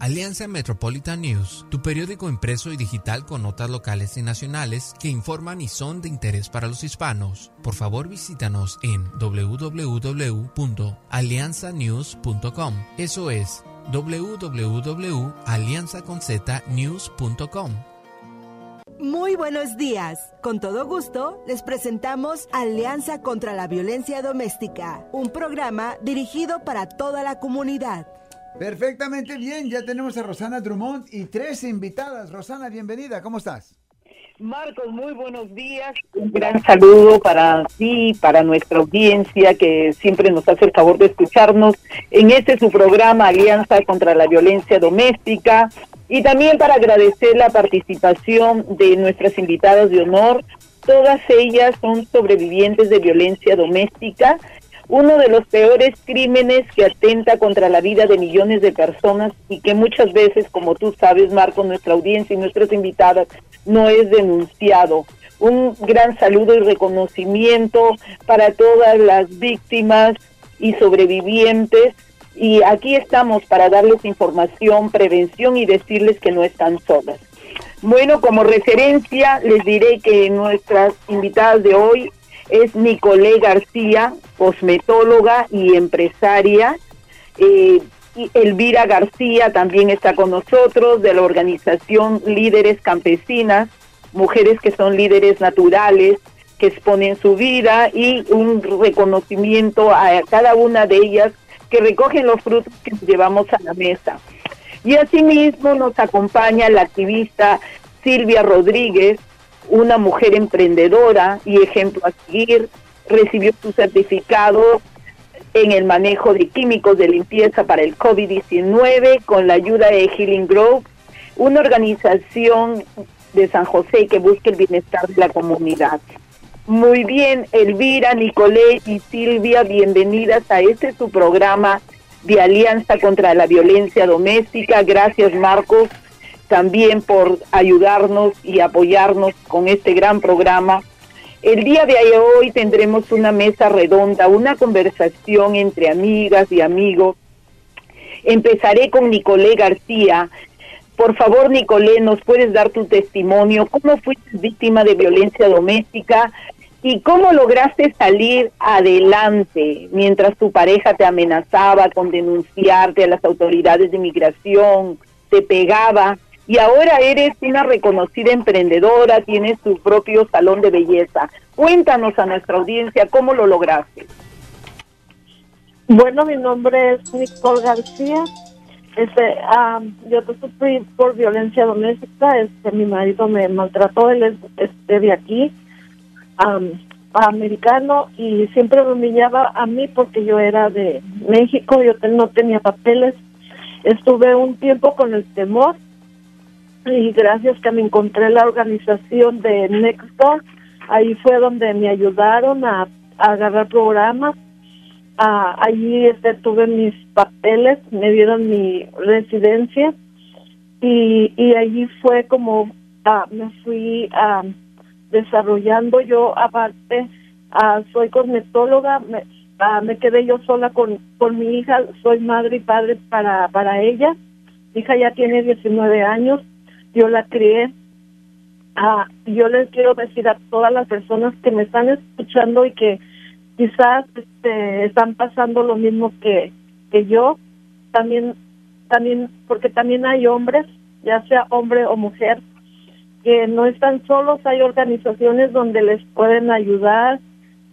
Alianza Metropolitan News, tu periódico impreso y digital con notas locales y nacionales que informan y son de interés para los hispanos. Por favor, visítanos en www.alianzanews.com. Eso es www.alianzaconznews.com. Muy buenos días. Con todo gusto, les presentamos Alianza contra la Violencia Doméstica, un programa dirigido para toda la comunidad. Perfectamente bien, ya tenemos a Rosana Drummond y tres invitadas. Rosana, bienvenida, ¿cómo estás? Marcos, muy buenos días. Un gran saludo para ti, para nuestra audiencia que siempre nos hace el favor de escucharnos en este su programa Alianza contra la Violencia Doméstica y también para agradecer la participación de nuestras invitadas de honor. Todas ellas son sobrevivientes de violencia doméstica, uno de los peores crímenes que atenta contra la vida de millones de personas y que muchas veces, como tú sabes, Marco, nuestra audiencia y nuestras invitadas, no es denunciado. Un gran saludo y reconocimiento para todas las víctimas y sobrevivientes y aquí estamos para darles información, prevención y decirles que no están solas. Bueno, como referencia les diré que nuestras invitadas de hoy es Nicolé García, cosmetóloga y empresaria. Eh, Elvira García también está con nosotros de la organización Líderes Campesinas, mujeres que son líderes naturales, que exponen su vida y un reconocimiento a cada una de ellas que recogen los frutos que llevamos a la mesa. Y asimismo nos acompaña la activista Silvia Rodríguez, una mujer emprendedora y ejemplo a seguir, recibió su certificado en el manejo de químicos de limpieza para el COVID-19 con la ayuda de Healing Grove, una organización de San José que busca el bienestar de la comunidad. Muy bien, Elvira, Nicolé y Silvia, bienvenidas a este su programa de Alianza contra la Violencia Doméstica. Gracias, Marcos, también por ayudarnos y apoyarnos con este gran programa. El día de hoy tendremos una mesa redonda, una conversación entre amigas y amigos. Empezaré con Nicolé García. Por favor, Nicolé, ¿nos puedes dar tu testimonio? ¿Cómo fuiste víctima de violencia doméstica? ¿Y cómo lograste salir adelante mientras tu pareja te amenazaba con denunciarte a las autoridades de inmigración, te pegaba? Y ahora eres una reconocida emprendedora, tienes tu propio salón de belleza. Cuéntanos a nuestra audiencia cómo lo lograste. Bueno, mi nombre es Nicole García. Este, yo sufrí por violencia doméstica. Este, mi marido me maltrató, él es este, de aquí americano y siempre me humillaba a mí porque yo era de México, yo no tenía papeles. Estuve un tiempo con el temor y gracias que me encontré la organización de Nextdoor, ahí fue donde me ayudaron a, agarrar programas. allí este, tuve mis papeles, me dieron mi residencia y, y allí fue como ah, me fui a desarrollando. Yo aparte uh, soy cosmetóloga me, uh, me quedé yo sola con con mi hija soy madre y padre para para ella. Mi hija ya tiene 19 años yo la crié. Uh, yo les quiero decir a todas las personas que me están escuchando y que quizás este, están pasando lo mismo que que yo. También también porque también hay hombres ya sea hombre o mujer que no están solos, hay organizaciones donde les pueden ayudar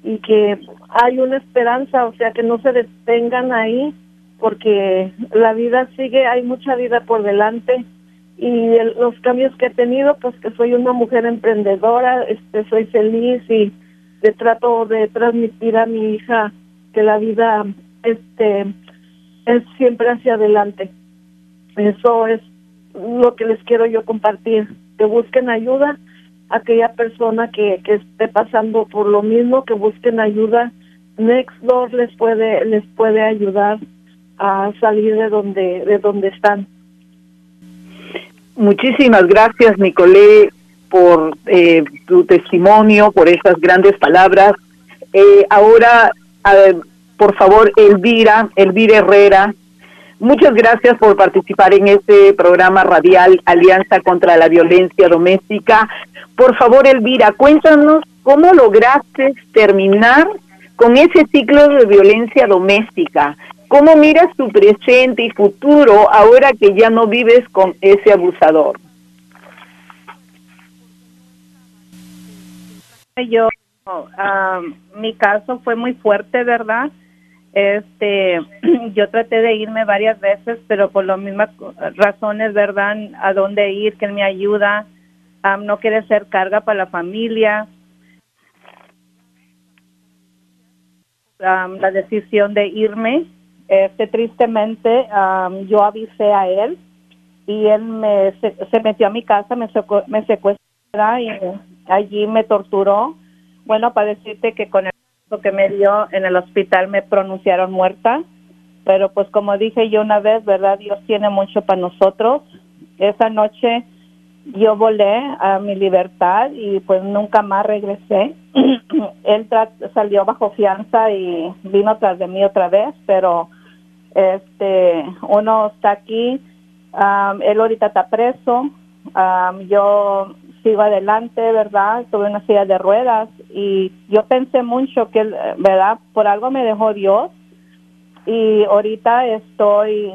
y que hay una esperanza, o sea, que no se detengan ahí porque la vida sigue, hay mucha vida por delante y los cambios que he tenido, pues que soy una mujer emprendedora, este soy feliz y le trato de transmitir a mi hija que la vida este es siempre hacia adelante. Eso es lo que les quiero yo compartir que busquen ayuda, aquella persona que, que esté pasando por lo mismo, que busquen ayuda. Nextdoor les puede les puede ayudar a salir de donde de donde están. Muchísimas gracias, Nicolé, por eh, tu testimonio, por esas grandes palabras. Eh, ahora, por favor, Elvira, Elvira Herrera, Muchas gracias por participar en este programa radial Alianza contra la Violencia Doméstica. Por favor, Elvira, cuéntanos cómo lograste terminar con ese ciclo de violencia doméstica. ¿Cómo miras tu presente y futuro ahora que ya no vives con ese abusador? Yo, mi caso fue muy fuerte, ¿verdad? Este, yo traté de irme varias veces, pero por las mismas razones, ¿verdad? A dónde ir, que me ayuda, no quiere ser carga para la familia. la decisión de irme, este, tristemente, yo avisé a él y él me se, metió a mi casa, me, me secuestró y allí me torturó. Bueno, para decirte que con el lo que me dio en el hospital me pronunciaron muerta, pero pues como dije yo una vez, ¿verdad? Dios tiene mucho para nosotros. Esa noche yo volé a mi libertad y pues nunca más regresé. Él salió bajo fianza y vino tras de mí otra vez, pero este uno está aquí, él ahorita está preso, yo sigo adelante, ¿verdad? Tuve una silla de ruedas y yo pensé mucho que, ¿verdad? Por algo me dejó Dios y ahorita estoy,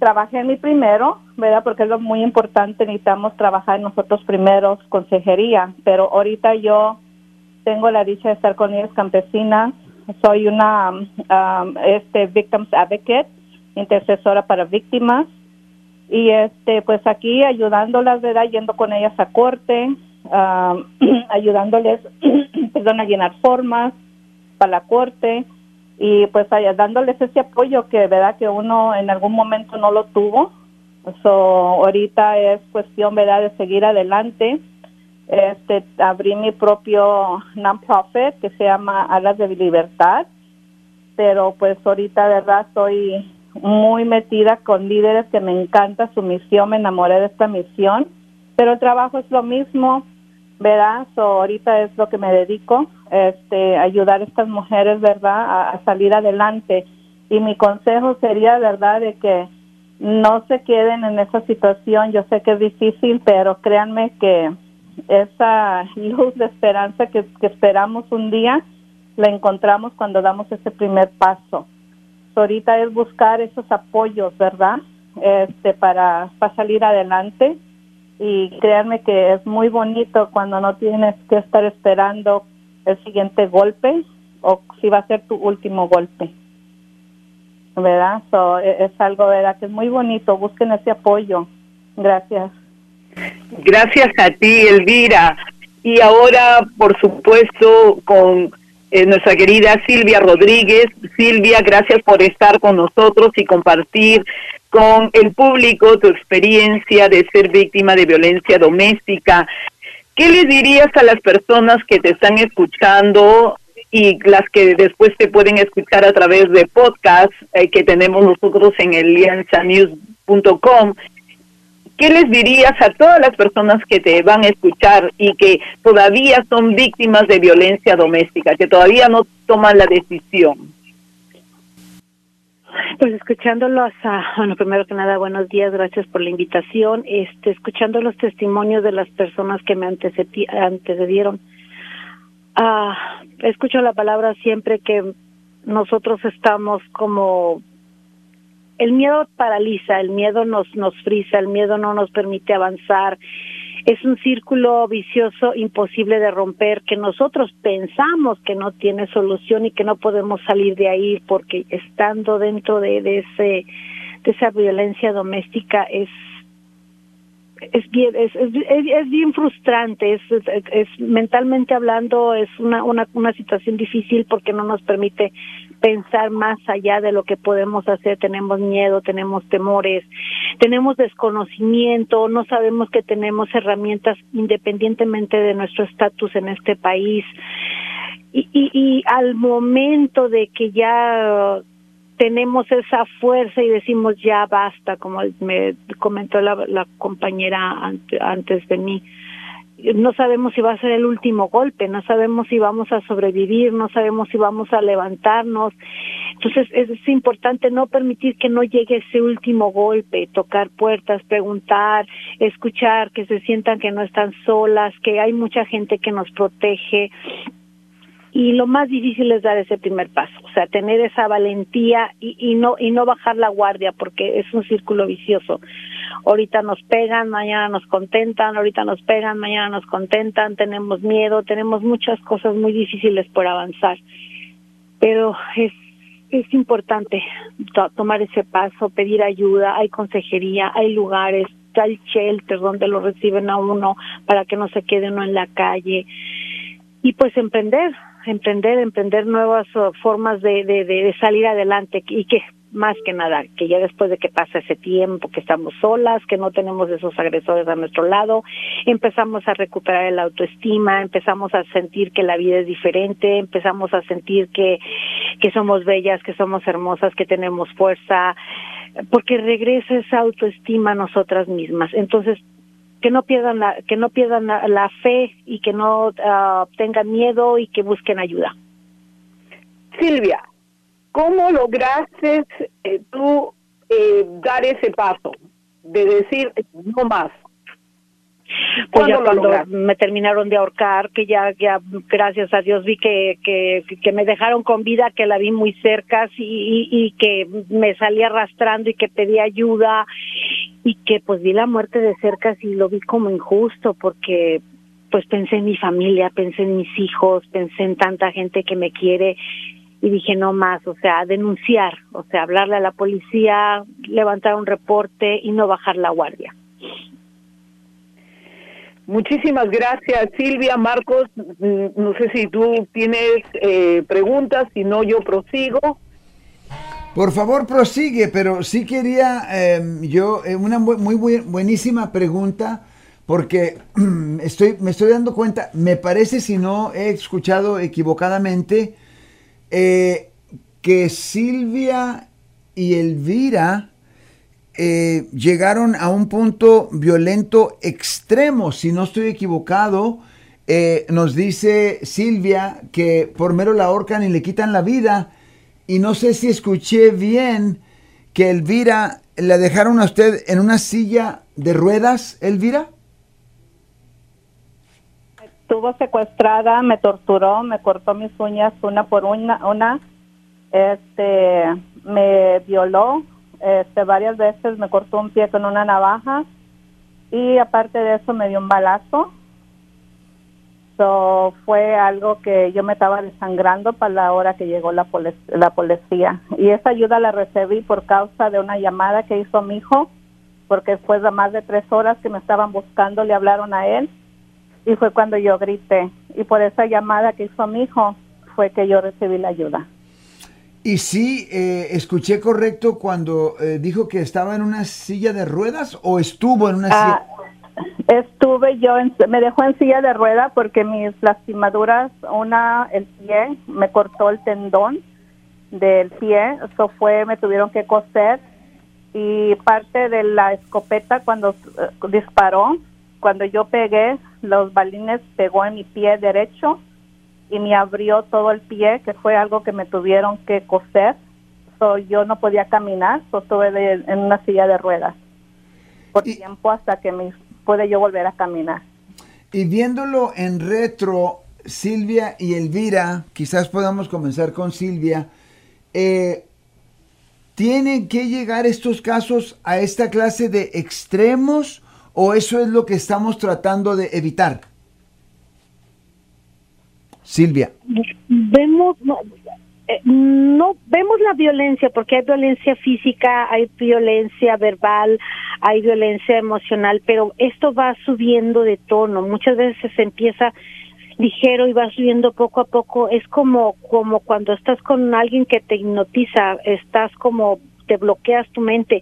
trabajé en mi primero, ¿verdad? Porque es lo muy importante, necesitamos trabajar nosotros primeros, consejería, pero ahorita yo tengo la dicha de estar con ellas campesinas, soy una este Victims Advocate, intercesora para víctimas. Y este pues aquí ayudándolas verdad yendo con ellas a corte ayudándoles perdón a llenar formas para la corte. Y pues dándoles ese apoyo que verdad que uno en algún momento no lo tuvo. So ahorita es cuestión verdad de seguir adelante este abrí mi propio non-profit que se llama Alas de Libertad pero pues ahorita verdad estoy muy metida con líderes que me encanta su misión, me enamoré de esta misión, pero el trabajo es lo mismo, ¿verdad? So, ahorita es lo que me dedico, este, ayudar a estas mujeres, ¿verdad?, a, salir adelante. Y mi consejo sería, ¿verdad?, de que no se queden en esa situación. Yo sé que es difícil, pero créanme que esa luz de esperanza que esperamos un día, la encontramos cuando damos ese primer paso ahorita es buscar esos apoyos, ¿verdad? Este, para, para salir adelante. Y créanme que es muy bonito cuando no tienes que estar esperando el siguiente golpe o si va a ser tu último golpe. ¿Verdad? So, e, es algo, ¿verdad? Que es muy bonito. Busquen ese apoyo. Gracias. Gracias a ti, Elvira. Y ahora, por supuesto, con eh, nuestra querida Silvia Rodríguez. Silvia, gracias por estar con nosotros y compartir con el público tu experiencia de ser víctima de violencia doméstica. ¿Qué les dirías a las personas que te están escuchando y las que después te pueden escuchar a través de podcast eh, que tenemos nosotros en alianzanews.com ¿qué les dirías a todas las personas que te van a escuchar y que todavía son víctimas de violencia doméstica, que todavía no toman la decisión? Pues escuchándolos, a, bueno, primero que nada, buenos días, gracias por la invitación. Este, escuchando los testimonios de las personas que me antecedieron, ah, escucho la palabra siempre que nosotros estamos como el miedo paraliza, el miedo nos, nos frisa, el miedo no nos permite avanzar. Es un círculo vicioso imposible de romper que nosotros pensamos que no tiene solución y que no podemos salir de ahí porque estando dentro de, ese de esa violencia doméstica es es bien es, es, es bien frustrante es, es, mentalmente hablando es una, una una situación difícil porque no nos permite pensar más allá de lo que podemos hacer. Tenemos miedo tenemos temores tenemos desconocimiento no sabemos que tenemos herramientas independientemente de nuestro estatus en este país. Y, y, y al momento de que ya tenemos esa fuerza y decimos ya basta, como me comentó la, la compañera antes de mí. No sabemos si va a ser el último golpe, no sabemos si vamos a sobrevivir, no sabemos si vamos a levantarnos. Entonces es, es importante no permitir que no llegue ese último golpe, tocar puertas, preguntar, escuchar, que se sientan que no están solas, que hay mucha gente que nos protege, y lo más difícil es dar ese primer paso, o sea, tener esa valentía y, y no y no bajar la guardia porque es un círculo vicioso. Ahorita nos pegan, mañana nos contentan, ahorita nos pegan, mañana nos contentan, tenemos miedo, tenemos muchas cosas muy difíciles por avanzar. Pero es es importante to tomar ese paso, pedir ayuda, hay consejería, hay lugares, hay shelter donde lo reciben a uno para que no se quede uno en la calle y pues emprender, emprender, emprender nuevas uh, formas de, de, de, salir adelante y que más que nada, que ya después de que pasa ese tiempo, que estamos solas, que no tenemos esos agresores a nuestro lado, empezamos a recuperar la autoestima, empezamos a sentir que la vida es diferente, empezamos a sentir que, que somos bellas, que somos hermosas, que tenemos fuerza, porque regresa esa autoestima a nosotras mismas. Entonces, que no pierdan la, que no pierdan la, la fe y que no uh, tengan miedo y que busquen ayuda. Silvia, ¿cómo lograste eh, tú eh, dar ese paso de decir no más? Pues ya cuando me terminaron de ahorcar, que ya, ya gracias a Dios vi que, que, que me dejaron con vida, que la vi muy cerca y, y, y que me salí arrastrando y que pedí ayuda y que pues vi la muerte de cerca y lo vi como injusto porque pues pensé en mi familia, pensé en mis hijos, pensé en tanta gente que me quiere y dije no más, o sea, denunciar, o sea, hablarle a la policía, levantar un reporte y no bajar la guardia. Muchísimas gracias, Silvia. Marcos, no sé si tú tienes eh, preguntas, si no, yo prosigo. Por favor, prosigue, pero sí quería eh, yo eh, una muy, buenísima pregunta, porque estoy, me estoy dando cuenta, me parece, si no he escuchado equivocadamente, eh, que Silvia y Elvira eh, llegaron a un punto violento extremo, si no estoy equivocado. Nos dice Silvia que por mero la ahorcan y le quitan la vida. Y no sé si escuché bien que Elvira la dejaron a usted en una silla de ruedas, Elvira. Estuvo secuestrada, me torturó, me cortó mis uñas una por una, una este, me violó, este, varias veces me cortó un pie con una navaja y aparte de eso me dio un balazo. So, fue algo que yo me estaba desangrando para la hora que llegó la, la policía. Y esa ayuda la recibí por causa de una llamada que hizo mi hijo, porque después de más de tres horas que me estaban buscando, le hablaron a él y fue cuando yo grité. Y por esa llamada que hizo mi hijo fue que yo recibí la ayuda. Y sí, eh, escuché correcto cuando eh, dijo que estaba en una silla de ruedas o estuvo en una ah, silla. Estuve yo, en, me dejó en silla de rueda porque mis lastimaduras, una, el pie, me cortó el tendón del pie, eso fue, me tuvieron que coser y parte de la escopeta cuando uh, disparó, cuando yo pegué, los balines pegó en mi pie derecho y me abrió todo el pie, que fue algo que me tuvieron que coser. So, yo no podía caminar, so, estuve de, en una silla de ruedas por y, tiempo hasta que me pude yo volver a caminar. Y viéndolo en retro, Silvia y Elvira, quizás podamos comenzar con Silvia, eh, ¿tienen que llegar estos casos a esta clase de extremos o eso es lo que estamos tratando de evitar? Silvia. Vemos, eh, no, vemos la violencia porque hay violencia física, hay violencia verbal, hay violencia emocional, pero esto va subiendo de tono. Muchas veces se empieza ligero y va subiendo poco a poco. Es como, como cuando estás con alguien que te hipnotiza, estás como te bloqueas tu mente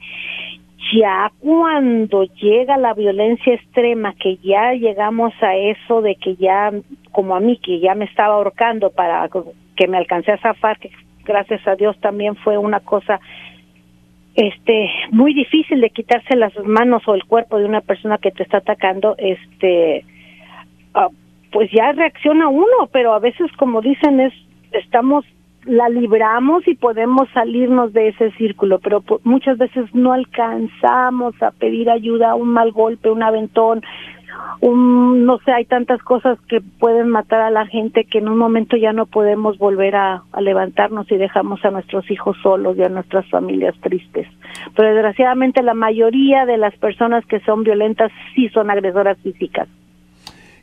ya cuando llega la violencia extrema, que ya llegamos a eso de que ya, como a mí, que ya me estaba ahorcando para que me alcancé a zafar, que gracias a Dios también fue una cosa este muy difícil de quitarse las manos o el cuerpo de una persona que te está atacando, este uh, pues ya reacciona uno, pero a veces como dicen es estamos la libramos y podemos salirnos de ese círculo, pero muchas veces no alcanzamos a pedir ayuda, un mal golpe, un aventón, un, no sé, hay tantas cosas que pueden matar a la gente que en un momento ya no podemos volver a, levantarnos y dejamos a nuestros hijos solos y a nuestras familias tristes. Pero desgraciadamente la mayoría de las personas que son violentas sí son agresoras físicas.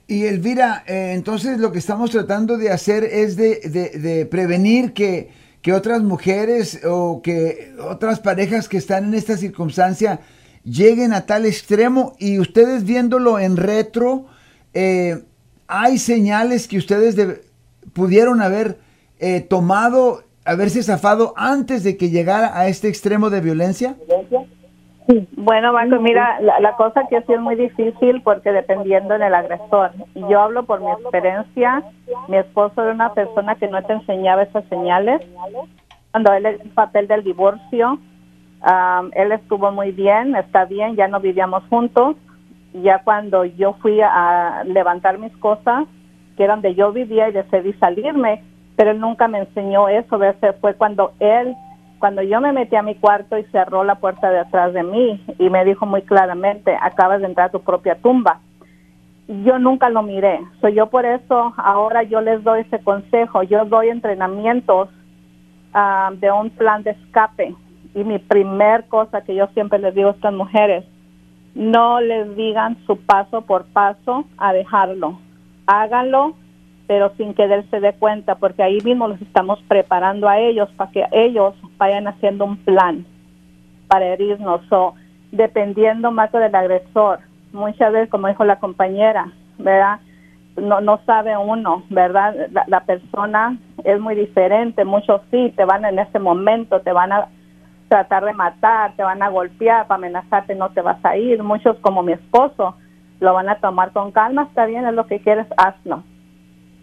Y Elvira, eh, entonces lo que estamos tratando de hacer es de, de, de prevenir que, que otras mujeres o que otras parejas que están en esta circunstancia lleguen a tal extremo y ustedes viéndolo en retro, eh, hay señales que ustedes pudieron haber eh, tomado, haberse zafado antes de que llegara a este extremo de violencia? Bueno, Marco, mira, la, cosa que sí es muy difícil porque dependiendo del agresor, y yo hablo por mi experiencia, mi esposo era una persona que no te enseñaba esas señales. Cuando él el papel del divorcio, él estuvo muy bien, está bien, ya no vivíamos juntos. Ya cuando yo fui a levantar mis cosas, que eran donde yo vivía y decidí salirme, pero él nunca me enseñó eso. Ese fue cuando él, cuando yo me metí a mi cuarto y cerró la puerta de atrás de mí y me dijo muy claramente, acabas de entrar a tu propia tumba. Yo nunca lo miré. Soy yo por eso ahora yo les doy ese consejo. Yo doy entrenamientos de un plan de escape y mi primer cosa que yo siempre les digo a estas mujeres, no les digan su paso por paso a dejarlo. Háganlo, pero sin que él se dé cuenta, porque ahí mismo los estamos preparando a ellos para que ellos vayan haciendo un plan para herirnos. O dependiendo más del agresor, muchas veces, como dijo la compañera, ¿verdad? No, no sabe uno, ¿verdad? La, la persona es muy diferente. Muchos sí, te van en ese momento, te van a tratar de matar, te van a golpear, para amenazarte no te vas a ir. Muchos como mi esposo lo van a tomar con calma, está bien, es lo que quieres, hazlo.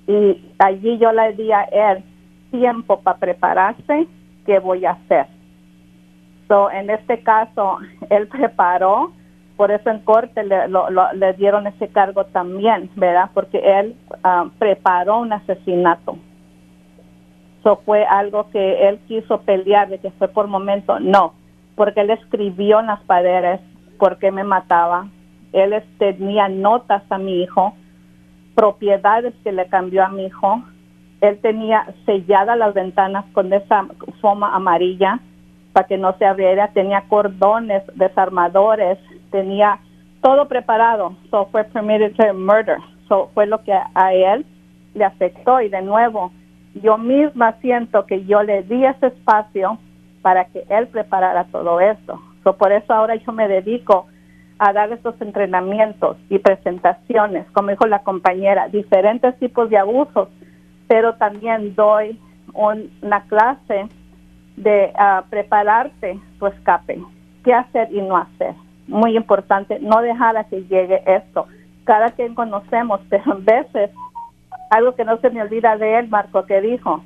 Y allí yo le di a él tiempo para prepararse, ¿qué voy a hacer? So, en este caso, él preparó, por eso en corte le, le dieron ese cargo también, ¿verdad? Porque él ah, preparó un asesinato. Eso fue algo que él quiso pelear, de que fue por momento, no, porque él escribió en las paredes porque me mataba. Él tenía notas a mi hijo, propiedades que le cambió a mi hijo. Él tenía selladas las ventanas con esa foma amarilla para que no se abriera. Tenía cordones, desarmadores, tenía todo preparado. So fue permitted murder. So fue lo que a él le afectó y de nuevo yo misma siento que yo le di ese espacio para que él preparara todo esto. por eso ahora yo me dedico a dar estos entrenamientos y presentaciones, como dijo la compañera, diferentes tipos de abusos, pero también doy una clase de uh, prepararte tu escape, qué hacer y no hacer. Muy importante, no dejar a que llegue esto. Cada quien conocemos, pero en veces algo que no se me olvida de él, Marco, que dijo,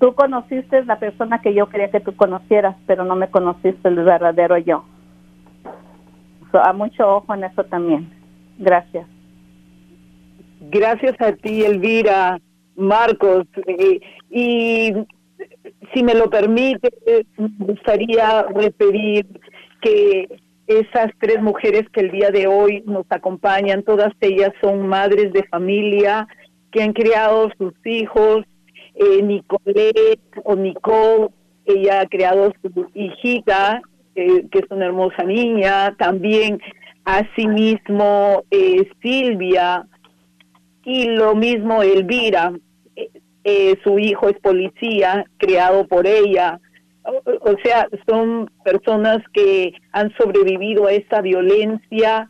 tú conociste la persona que yo quería que tú conocieras, pero no me conociste el verdadero yo. a mucho ojo en eso también. Gracias. Gracias a ti, Elvira, Marcos. Eh, y si me lo permite, me gustaría referir que esas tres mujeres que el día de hoy nos acompañan, todas ellas son madres de familia, que han criado sus hijos, eh, o Nicole, ella ha creado su hijita, eh, que es una hermosa niña, también asimismo eh, Silvia y lo mismo Elvira, eh, su hijo es policía, criado por ella. o sea, son personas que han sobrevivido a esa violencia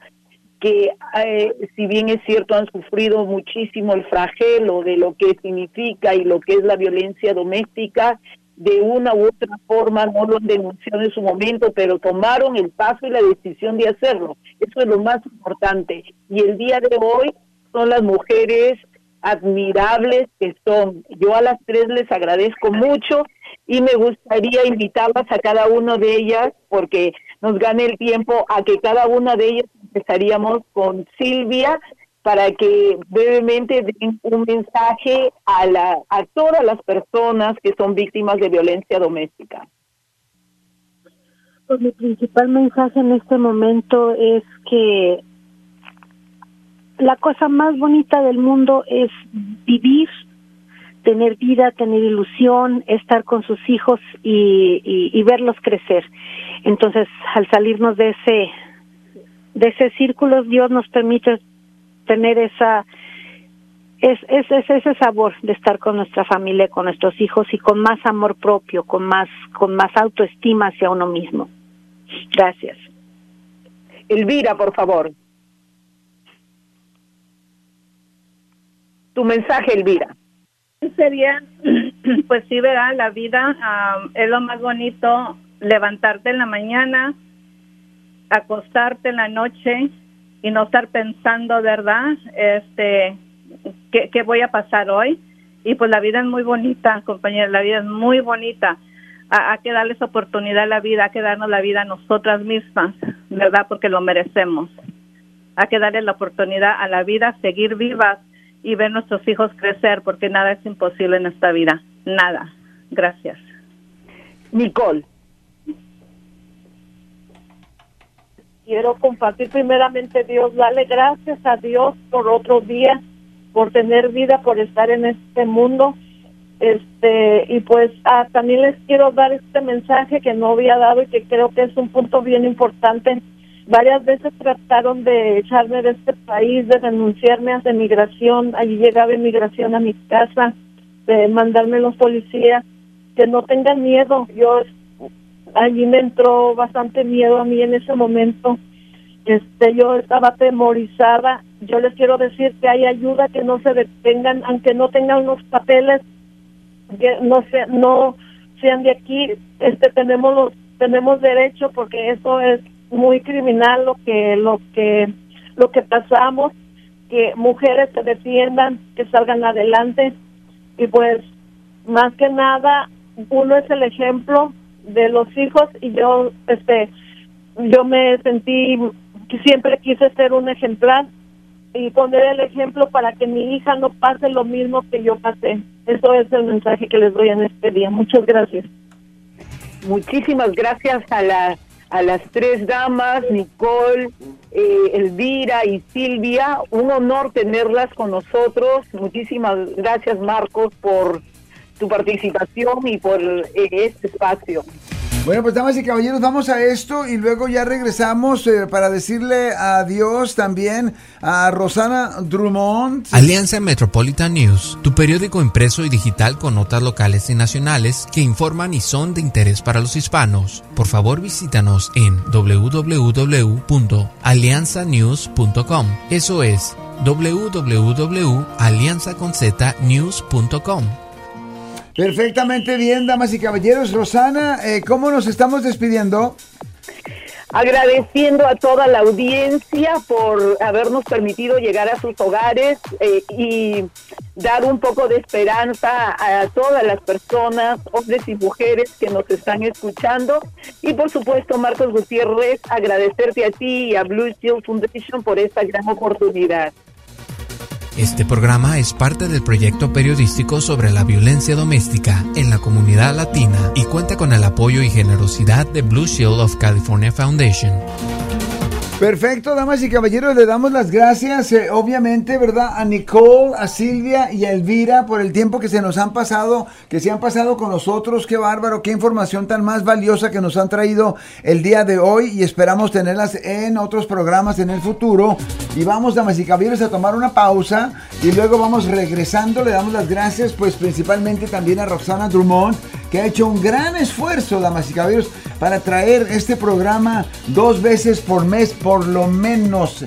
que eh, si bien es cierto han sufrido muchísimo el flagelo de lo que significa y lo que es la violencia doméstica, de una u otra forma no lo han denunciado en su momento, pero tomaron el paso y la decisión de hacerlo. Eso es lo más importante. Y el día de hoy son las mujeres admirables que son. Yo a las tres les agradezco mucho y me gustaría invitarlas a cada una de ellas porque nos gane el tiempo a que cada una de ellas empezaríamos con Silvia para que brevemente den un mensaje a, la, a todas las personas que son víctimas de violencia doméstica. Pues mi principal mensaje en este momento es que la cosa más bonita del mundo es vivir, tener vida, tener ilusión, estar con sus hijos y, y, verlos crecer. Entonces, al salirnos de ese de ese círculo, Dios nos permite tener esa es, es, es, ese sabor de estar con nuestra familia, con nuestros hijos y con más amor propio, con más con más autoestima hacia uno mismo. Gracias. Elvira, por favor. Tu mensaje, Elvira. Sería, pues sí, verá, la vida es lo más bonito, levantarte en la mañana, acostarte en la noche y no estar pensando, ¿verdad? Este, ¿qué, qué voy a pasar hoy? Y pues la vida es muy bonita, compañera, la vida es muy bonita. Hay que darles oportunidad a la vida, hay que darnos la vida a nosotras mismas, ¿verdad? Porque lo merecemos. Hay que darle la oportunidad a la vida, seguir vivas y ver nuestros hijos crecer, porque nada es imposible en esta vida. Nada. Gracias. Nicole. Quiero compartir primeramente Dios, darle gracias a Dios por otro día, por tener vida, por estar en este mundo. Este, y pues ah, también les quiero dar este mensaje que no había dado y que creo que es un punto bien importante Varias veces trataron de echarme de este país, de denunciarme a migración. Allí llegaba inmigración a mi casa, de mandarme los policías. Que no tengan miedo. Yo allí me entró bastante miedo a mí en ese momento. Este, yo estaba atemorizada. Yo les quiero decir que hay ayuda, que no se detengan, aunque no tengan los papeles, que no se, no sean de aquí. Este, tenemos los, tenemos derecho porque eso es muy criminal lo que lo que lo que pasamos que mujeres se defiendan que salgan adelante y pues más que nada uno es el ejemplo de los hijos y yo este yo me sentí siempre quise ser un ejemplar y poner el ejemplo para que mi hija no pase lo mismo que yo pasé. Eso es el mensaje que les doy en este día. Muchas gracias. Muchísimas gracias a la a las tres damas, Nicole, eh, Elvira y Silvia. Un honor tenerlas con nosotros. Muchísimas gracias, Marcos, por tu participación y por eh, este espacio. Bueno, pues damas y caballeros, vamos a esto y luego ya regresamos eh, para decirle adiós también a Rosana Drummond. Alianza Metropolitan News, tu periódico impreso y digital con notas locales y nacionales que informan y son de interés para los hispanos. Por favor, visítanos en www.alianzanews.com. Eso es www.alianzaconznews.com Perfectamente bien, damas y caballeros. Rosana, eh, ¿cómo nos estamos despidiendo? Agradeciendo a toda la audiencia por habernos permitido llegar a sus hogares eh, y dar un poco de esperanza a todas las personas, hombres y mujeres que nos están escuchando. Y por supuesto, Marcos Gutiérrez, agradecerte a ti y a Blue Shield Foundation por esta gran oportunidad. Este programa es parte del proyecto periodístico sobre la violencia doméstica en la comunidad latina y cuenta con el apoyo y generosidad de Blue Shield of California Foundation. Perfecto, damas y caballeros, le damos las gracias, eh, obviamente, ¿verdad? A Nicole, a Silvia y a Elvira por el tiempo que se nos han pasado, que se han pasado con nosotros. Qué bárbaro, qué información tan más valiosa que nos han traído el día de hoy y esperamos tenerlas en otros programas en el futuro. Y vamos, damas y caballeros, a tomar una pausa y luego vamos regresando. Le damos las gracias, pues principalmente también a Roxana Drummond, que ha hecho un gran esfuerzo, damas y caballeros, para traer este programa dos veces por mes por lo menos